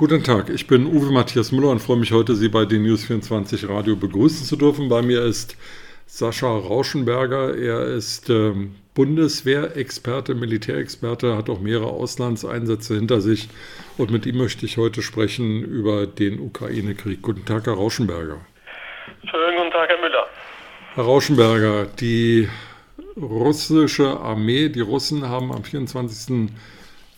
Guten Tag, ich bin Uwe Matthias Müller und freue mich heute, Sie bei den News 24 Radio begrüßen zu dürfen. Bei mir ist Sascha Rauschenberger. Er ist ähm, Bundeswehrexperte, Militärexperte, hat auch mehrere Auslandseinsätze hinter sich. Und mit ihm möchte ich heute sprechen über den Ukraine-Krieg. Guten Tag, Herr Rauschenberger. Schönen guten Tag, Herr Müller. Herr Rauschenberger, die russische Armee, die Russen haben am 24.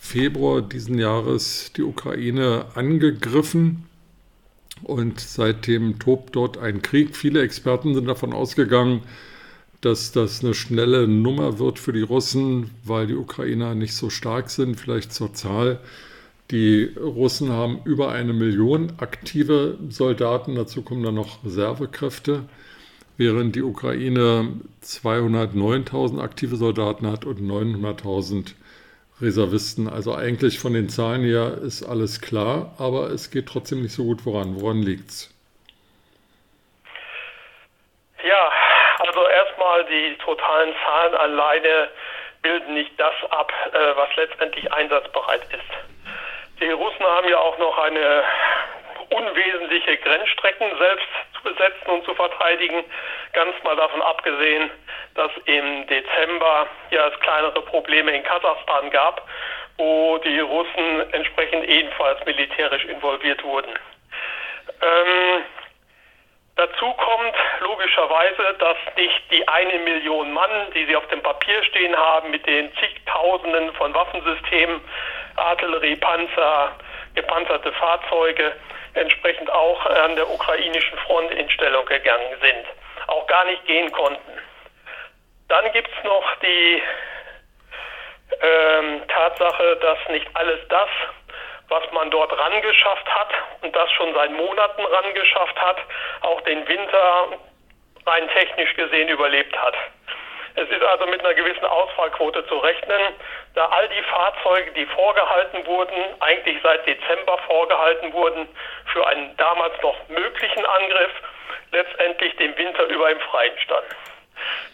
Februar diesen Jahres die Ukraine angegriffen und seitdem tobt dort ein Krieg. Viele Experten sind davon ausgegangen, dass das eine schnelle Nummer wird für die Russen, weil die Ukrainer nicht so stark sind, vielleicht zur Zahl. Die Russen haben über eine Million aktive Soldaten, dazu kommen dann noch Reservekräfte, während die Ukraine 209.000 aktive Soldaten hat und 900.000 Reservisten. Also eigentlich von den Zahlen her ist alles klar, aber es geht trotzdem nicht so gut voran. Woran liegt's? Ja, also erstmal die totalen Zahlen alleine bilden nicht das ab, äh, was letztendlich einsatzbereit ist. Die Russen haben ja auch noch eine unwesentliche Grenzstrecken selbst zu besetzen und zu verteidigen, ganz mal davon abgesehen, dass im Dezember ja es kleinere Probleme in Kasachstan gab, wo die Russen entsprechend ebenfalls militärisch involviert wurden. Ähm, dazu kommt logischerweise, dass nicht die eine Million Mann, die sie auf dem Papier stehen haben, mit den zigtausenden von Waffensystemen, Artillerie, Panzer, gepanzerte Fahrzeuge, entsprechend auch an der ukrainischen Front in Stellung gegangen sind, auch gar nicht gehen konnten. Dann gibt es noch die ähm, Tatsache, dass nicht alles das, was man dort rangeschafft hat und das schon seit Monaten rangeschafft hat, auch den Winter rein technisch gesehen überlebt hat. Es ist also mit einer gewissen Ausfallquote zu rechnen, da all die Fahrzeuge, die vorgehalten wurden, eigentlich seit Dezember vorgehalten wurden für einen damals noch möglichen Angriff, letztendlich dem Winter über im Freien standen.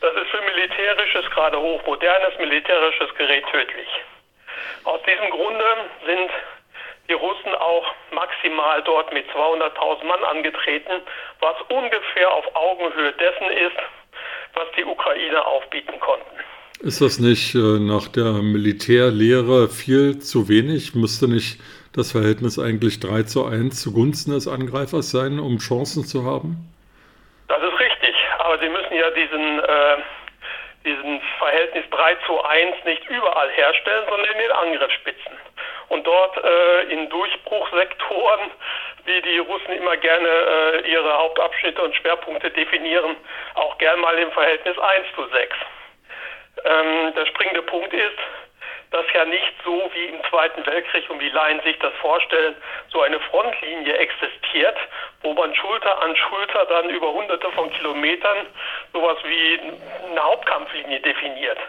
Das ist für militärisches, gerade hochmodernes militärisches Gerät tödlich. Aus diesem Grunde sind die Russen auch maximal dort mit 200.000 Mann angetreten, was ungefähr auf Augenhöhe dessen ist, was die Ukrainer aufbieten konnten. Ist das nicht äh, nach der Militärlehre viel zu wenig? Müsste nicht das Verhältnis eigentlich 3 zu 1 zugunsten des Angreifers sein, um Chancen zu haben? Das ist richtig, aber Sie müssen ja diesen, äh, diesen Verhältnis 3 zu 1 nicht überall herstellen, sondern in den Angriffsspitzen. Und dort äh, in Durchbruchsektoren wie die Russen immer gerne äh, ihre Hauptabschnitte und Schwerpunkte definieren, auch gern mal im Verhältnis 1 zu 6. Ähm, der springende Punkt ist, dass ja nicht so wie im Zweiten Weltkrieg und wie Laien sich das vorstellen, so eine Frontlinie existiert, wo man Schulter an Schulter dann über hunderte von Kilometern sowas wie eine Hauptkampflinie definiert,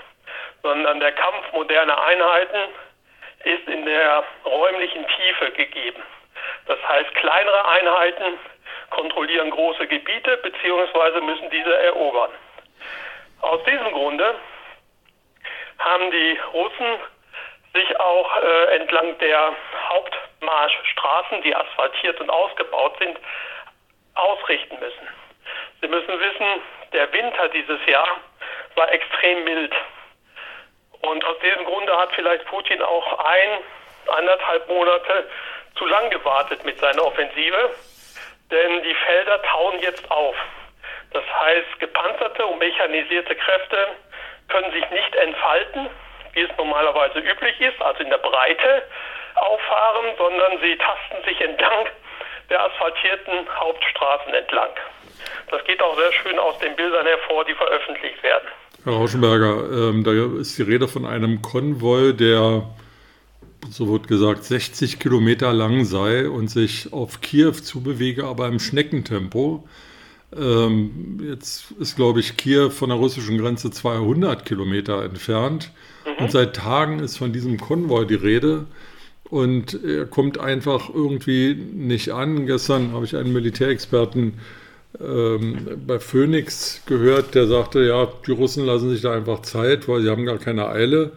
sondern der Kampf moderner Einheiten ist in der räumlichen Tiefe gegeben. Das heißt, kleinere Einheiten kontrollieren große Gebiete bzw. müssen diese erobern. Aus diesem Grunde haben die Russen sich auch äh, entlang der Hauptmarschstraßen, die asphaltiert und ausgebaut sind, ausrichten müssen. Sie müssen wissen, der Winter dieses Jahr war extrem mild. Und aus diesem Grunde hat vielleicht Putin auch ein, anderthalb Monate zu lang gewartet mit seiner Offensive, denn die Felder tauen jetzt auf. Das heißt, gepanzerte und mechanisierte Kräfte können sich nicht entfalten, wie es normalerweise üblich ist, also in der Breite auffahren, sondern sie tasten sich entlang der asphaltierten Hauptstraßen entlang. Das geht auch sehr schön aus den Bildern hervor, die veröffentlicht werden. Herr Rauschenberger, ähm, da ist die Rede von einem Konvoi, der so wird gesagt, 60 Kilometer lang sei und sich auf Kiew zubewege, aber im Schneckentempo. Ähm, jetzt ist, glaube ich, Kiew von der russischen Grenze 200 Kilometer entfernt. Mhm. Und seit Tagen ist von diesem Konvoi die Rede. Und er kommt einfach irgendwie nicht an. Gestern habe ich einen Militärexperten ähm, bei Phoenix gehört, der sagte, ja, die Russen lassen sich da einfach Zeit, weil sie haben gar keine Eile.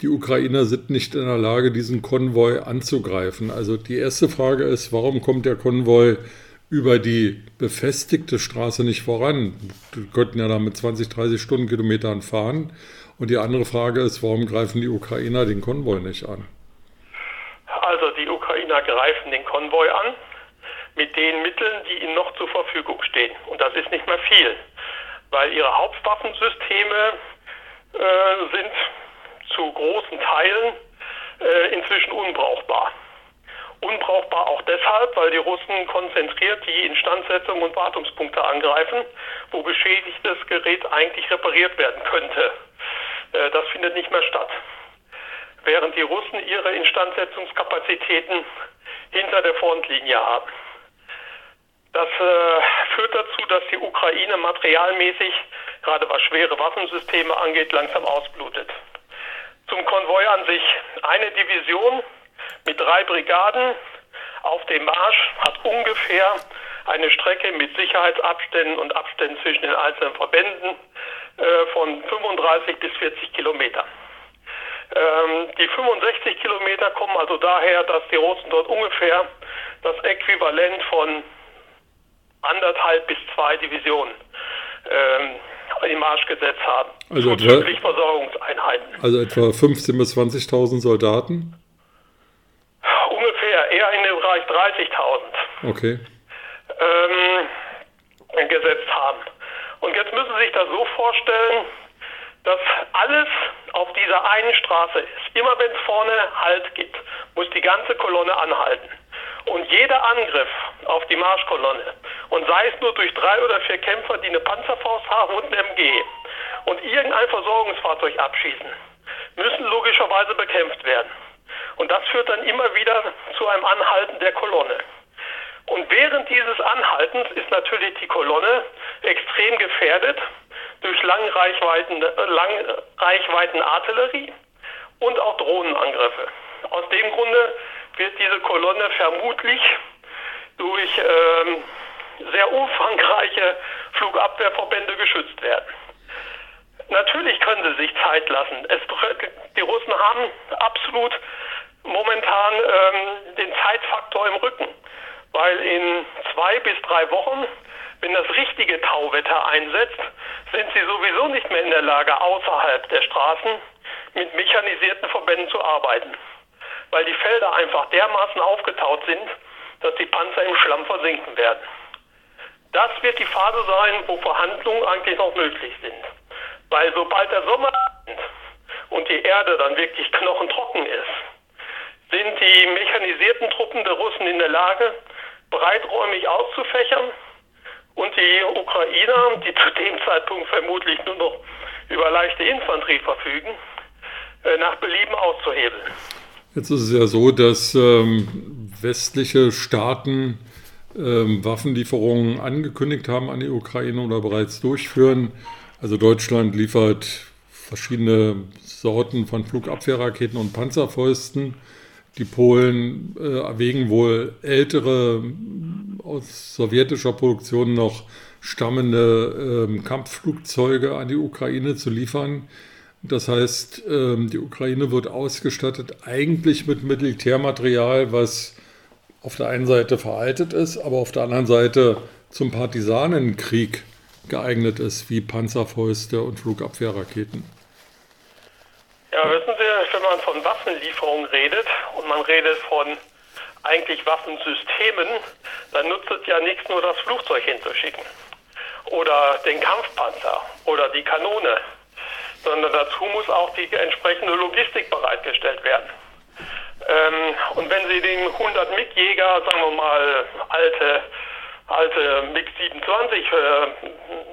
die Ukrainer sind nicht in der Lage, diesen Konvoi anzugreifen. Also die erste Frage ist, warum kommt der Konvoi über die befestigte Straße nicht voran? Die könnten ja da mit 20, 30 Stundenkilometern fahren. Und die andere Frage ist, warum greifen die Ukrainer den Konvoi nicht an? Also die Ukrainer greifen den Konvoi an mit den Mitteln, die ihnen noch zur Verfügung stehen. Und das ist nicht mehr viel, weil ihre Hauptwaffensysteme äh, sind zu großen Teilen äh, inzwischen unbrauchbar. Unbrauchbar auch deshalb, weil die Russen konzentriert die Instandsetzung und Wartungspunkte angreifen, wo beschädigtes Gerät eigentlich repariert werden könnte. Äh, das findet nicht mehr statt. Während die Russen ihre Instandsetzungskapazitäten hinter der Frontlinie haben. Das äh, führt dazu, dass die Ukraine materialmäßig, gerade was schwere Waffensysteme angeht, langsam ausblutet. Zum Konvoi an sich. Eine Division mit drei Brigaden auf dem Marsch hat ungefähr eine Strecke mit Sicherheitsabständen und Abständen zwischen den einzelnen Verbänden äh, von 35 bis 40 Kilometern. Ähm, die 65 Kilometer kommen also daher, dass die Russen dort ungefähr das Äquivalent von anderthalb bis zwei Divisionen ähm, in Marsch gesetzt haben. Also etwa, Versorgungseinheiten. Also etwa 15.000 bis 20.000 Soldaten? Eher in dem Bereich 30.000. Okay. Ähm, gesetzt haben. Und jetzt müssen Sie sich das so vorstellen, dass alles auf dieser einen Straße ist. Immer wenn es vorne Halt gibt, muss die ganze Kolonne anhalten. Und jeder Angriff auf die Marschkolonne, und sei es nur durch drei oder vier Kämpfer, die eine Panzerfaust haben und eine MG, und irgendein Versorgungsfahrzeug abschießen, müssen logischerweise bekämpft werden. Und das führt dann immer wieder zu einem Anhalten der Kolonne. Und während dieses Anhaltens ist natürlich die Kolonne extrem gefährdet durch Langreichweiten, Langreichweiten Artillerie und auch Drohnenangriffe. Aus dem Grunde wird diese Kolonne vermutlich durch ähm, sehr umfangreiche Flugabwehrverbände geschützt werden. Natürlich können sie sich Zeit lassen. Es, die Russen haben absolut momentan ähm, den Zeitfaktor im Rücken, weil in zwei bis drei Wochen, wenn das richtige Tauwetter einsetzt, sind sie sowieso nicht mehr in der Lage, außerhalb der Straßen mit mechanisierten Verbänden zu arbeiten weil die Felder einfach dermaßen aufgetaut sind, dass die Panzer im Schlamm versinken werden. Das wird die Phase sein, wo Verhandlungen eigentlich noch möglich sind. Weil sobald der Sommer und die Erde dann wirklich knochentrocken ist, sind die mechanisierten Truppen der Russen in der Lage, breiträumig auszufächern und die Ukrainer, die zu dem Zeitpunkt vermutlich nur noch über leichte Infanterie verfügen, äh, nach Belieben auszuhebeln. Jetzt ist es ja so, dass ähm, westliche Staaten ähm, Waffenlieferungen angekündigt haben an die Ukraine oder bereits durchführen. Also Deutschland liefert verschiedene Sorten von Flugabwehrraketen und Panzerfäusten. Die Polen äh, erwägen wohl ältere aus sowjetischer Produktion noch stammende äh, Kampfflugzeuge an die Ukraine zu liefern. Das heißt, ähm, die Ukraine wird ausgestattet eigentlich mit Militärmaterial, was auf der einen Seite veraltet ist, aber auf der anderen Seite zum Partisanenkrieg geeignet ist, wie Panzerfäuste und Flugabwehrraketen. Ja, wissen Sie, wenn man von Waffenlieferungen redet und man redet von eigentlich Waffensystemen, dann nutzt es ja nichts, nur das Flugzeug hinzuschicken. Oder den Kampfpanzer oder die Kanone sondern dazu muss auch die entsprechende Logistik bereitgestellt werden. Ähm, und wenn Sie den 100 MiG-Jäger, sagen wir mal, alte, alte MiG 27, äh,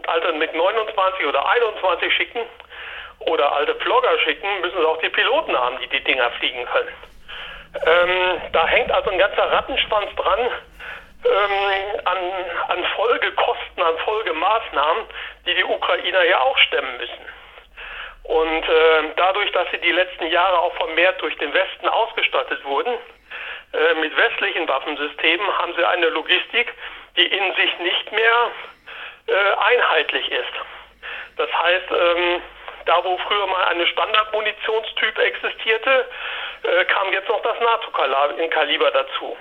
alte MiG 29 oder 21 schicken oder alte Flogger schicken, müssen Sie auch die Piloten haben, die die Dinger fliegen können. Ähm, da hängt also ein ganzer Rattenschwanz dran ähm, an, an Folgekosten, an Folgemaßnahmen, die die Ukrainer ja auch stemmen müssen. Und äh, dadurch, dass sie die letzten Jahre auch vermehrt durch den Westen ausgestattet wurden, äh, mit westlichen Waffensystemen, haben sie eine Logistik, die in sich nicht mehr äh, einheitlich ist. Das heißt, ähm, Da, wo früher mal eine Standardmunitionstyp existierte, äh, kam jetzt noch das NATO-Kaliber dazu.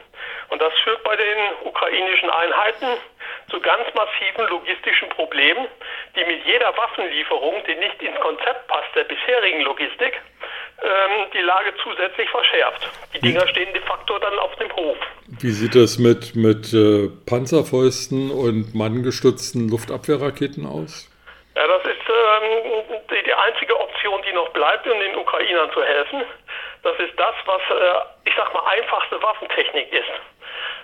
Und das führt bei den ukrainischen Einheiten zu ganz massiven logistischen Problemen, die mit jeder Waffenlieferung, die nicht ins Konzept passt der bisherigen Logistik, ähm, die Lage zusätzlich verschärft. Die Dinger stehen de facto dann auf dem Hof. Wie sieht das mit, mit äh, Panzerfäusten und manngestützten Luftabwehrraketen aus? Ja, das ist ähm, die, die, einzige Option, die noch bleibt, um den Ukrainern zu helfen. Das ist das, was, äh, ich sag mal, einfachste Waffentechnik ist.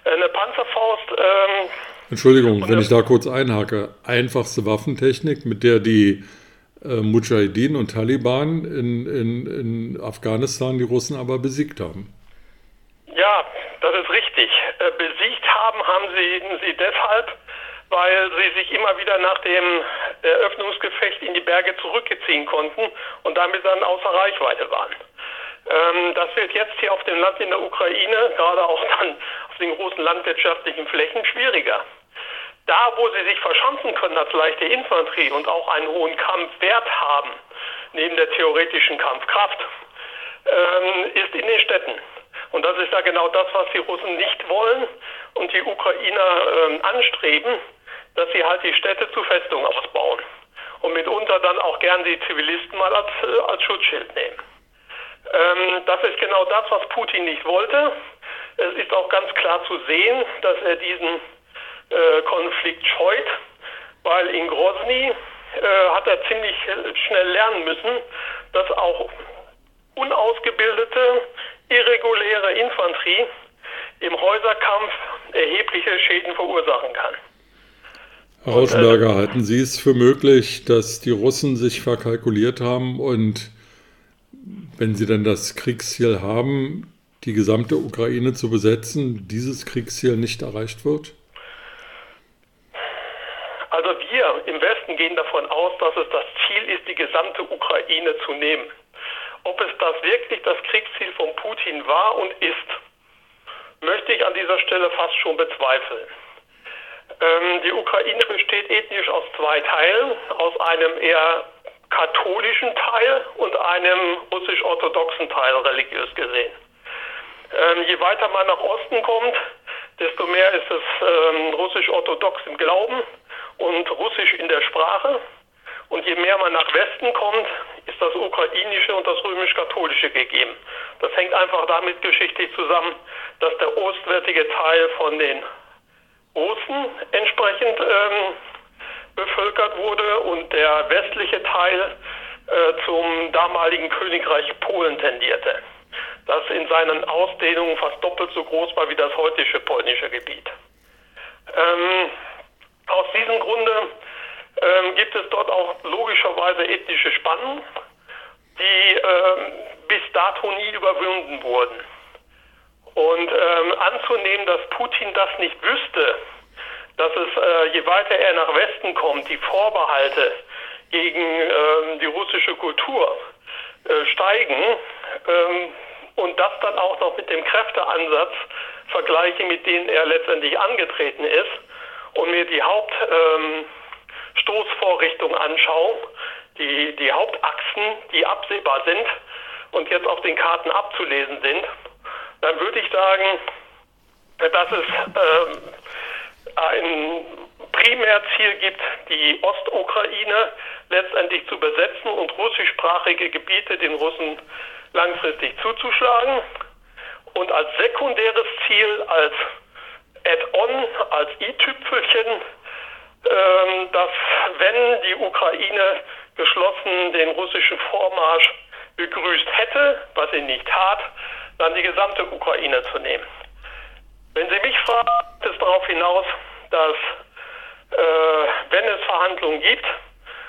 Eine Panzerfaust. Ähm, Entschuldigung, wenn ich da kurz einhake. Einfachste Waffentechnik, mit der die äh, Mujahideen und Taliban in, in, in Afghanistan die Russen aber besiegt haben. Ja, das ist richtig. Äh, besiegt haben haben sie, sie deshalb, weil sie sich immer wieder nach dem Eröffnungsgefecht in die Berge zurückziehen konnten und damit dann außer Reichweite waren. Ähm, das wird jetzt hier auf dem Land in der Ukraine, gerade auch dann auf den großen landwirtschaftlichen Flächen, schwieriger. Da, wo sie sich verschanzen können als leichte Infanterie und auch einen hohen Kampfwert haben, neben der theoretischen Kampfkraft, ähm, ist in den Städten. Und das ist ja genau das, was die Russen nicht wollen und die Ukrainer ähm, anstreben, dass sie halt die Städte zu Festungen ausbauen und mitunter dann auch gern die Zivilisten mal als, äh, als Schutzschild nehmen. Ähm, das ist genau das, was Putin nicht wollte. Es ist auch ganz klar zu sehen, dass er diesen äh, Konflikt scheut, weil in Grozny äh, hat er ziemlich schnell lernen müssen, dass auch unausgebildete, irreguläre Infanterie im Häuserkampf erhebliche Schäden verursachen kann. Herr Rauschenberger, halten Sie es für möglich, dass die Russen sich verkalkuliert haben und wenn sie dann das Kriegsziel haben, die gesamte Ukraine zu besetzen, dieses Kriegsziel nicht erreicht wird? Also wir im Westen gehen davon aus, dass es das Ziel ist, die gesamte Ukraine zu nehmen. Ob es das wirklich das Kriegsziel von Putin war und ist, möchte ich an dieser Stelle fast schon bezweifeln. Ähm, die Ukraine besteht ethnisch aus zwei Teilen, aus einem eher katholischen Teil und einem russisch-orthodoxen Teil religiös gesehen. Ähm, je weiter man nach Osten kommt, desto mehr ist es ähm, russisch-orthodox im Glauben und russisch in der Sprache. Und je mehr man nach Westen kommt, ist das ukrainische und das römisch-katholische gegeben. Das hängt einfach damit geschichtlich zusammen, dass der ostwärtige Teil von den Russen entsprechend ähm, bevölkert wurde und der westliche Teil äh, zum damaligen Königreich Polen tendierte, das in seinen Ausdehnungen fast doppelt so groß war wie das heutige polnische Gebiet. Ähm, aus diesem Grunde ähm, gibt es dort auch logischerweise ethnische Spannen, die ähm, bis dato nie überwunden wurden. Und ähm, anzunehmen, dass Putin das nicht wüsste, dass es, äh, je weiter er nach Westen kommt, die Vorbehalte gegen ähm, die russische Kultur äh, steigen ähm, und das dann auch noch mit dem Kräfteansatz vergleiche, mit denen er letztendlich angetreten ist und mir die Hauptstoßvorrichtung ähm, anschaue, die, die Hauptachsen, die absehbar sind und jetzt auf den Karten abzulesen sind, dann würde ich sagen, dass es ähm, ein Primärziel gibt, die Ostukraine letztendlich zu besetzen und russischsprachige Gebiete den Russen langfristig zuzuschlagen. Und als sekundäres Ziel, als Add-on, als i-Tüpfelchen, ähm, dass wenn die Ukraine geschlossen den russischen Vormarsch begrüßt hätte, was sie nicht tat, dann die gesamte Ukraine zu nehmen. Wenn Sie mich fragen, es darauf hinaus, dass äh, wenn es Verhandlungen gibt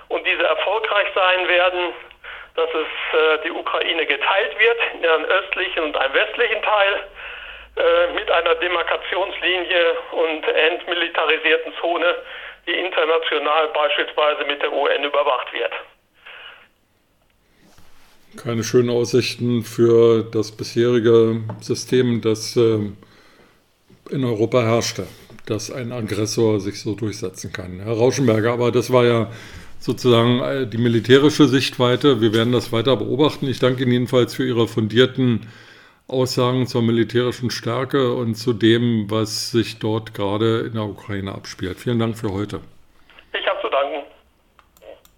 und diese erfolgreich sein werden, dass es äh, die Ukraine geteilt wird in einen östlichen und einen westlichen Teil äh, mit einer Demarkationslinie und entmilitarisierten Zone, die international beispielsweise mit der UN überwacht wird. Keine schönen Aussichten für das bisherige System, das äh, in Europa herrschte, dass ein Aggressor sich so durchsetzen kann. Herr Rauschenberger, aber das war ja sozusagen äh, die militärische Sichtweite. Wir werden das weiter beobachten. Ich danke Ihnen jedenfalls für Ihre fundierten Aussagen zur militärischen Stärke und zu dem, was sich dort gerade in der Ukraine abspielt. Vielen Dank für heute.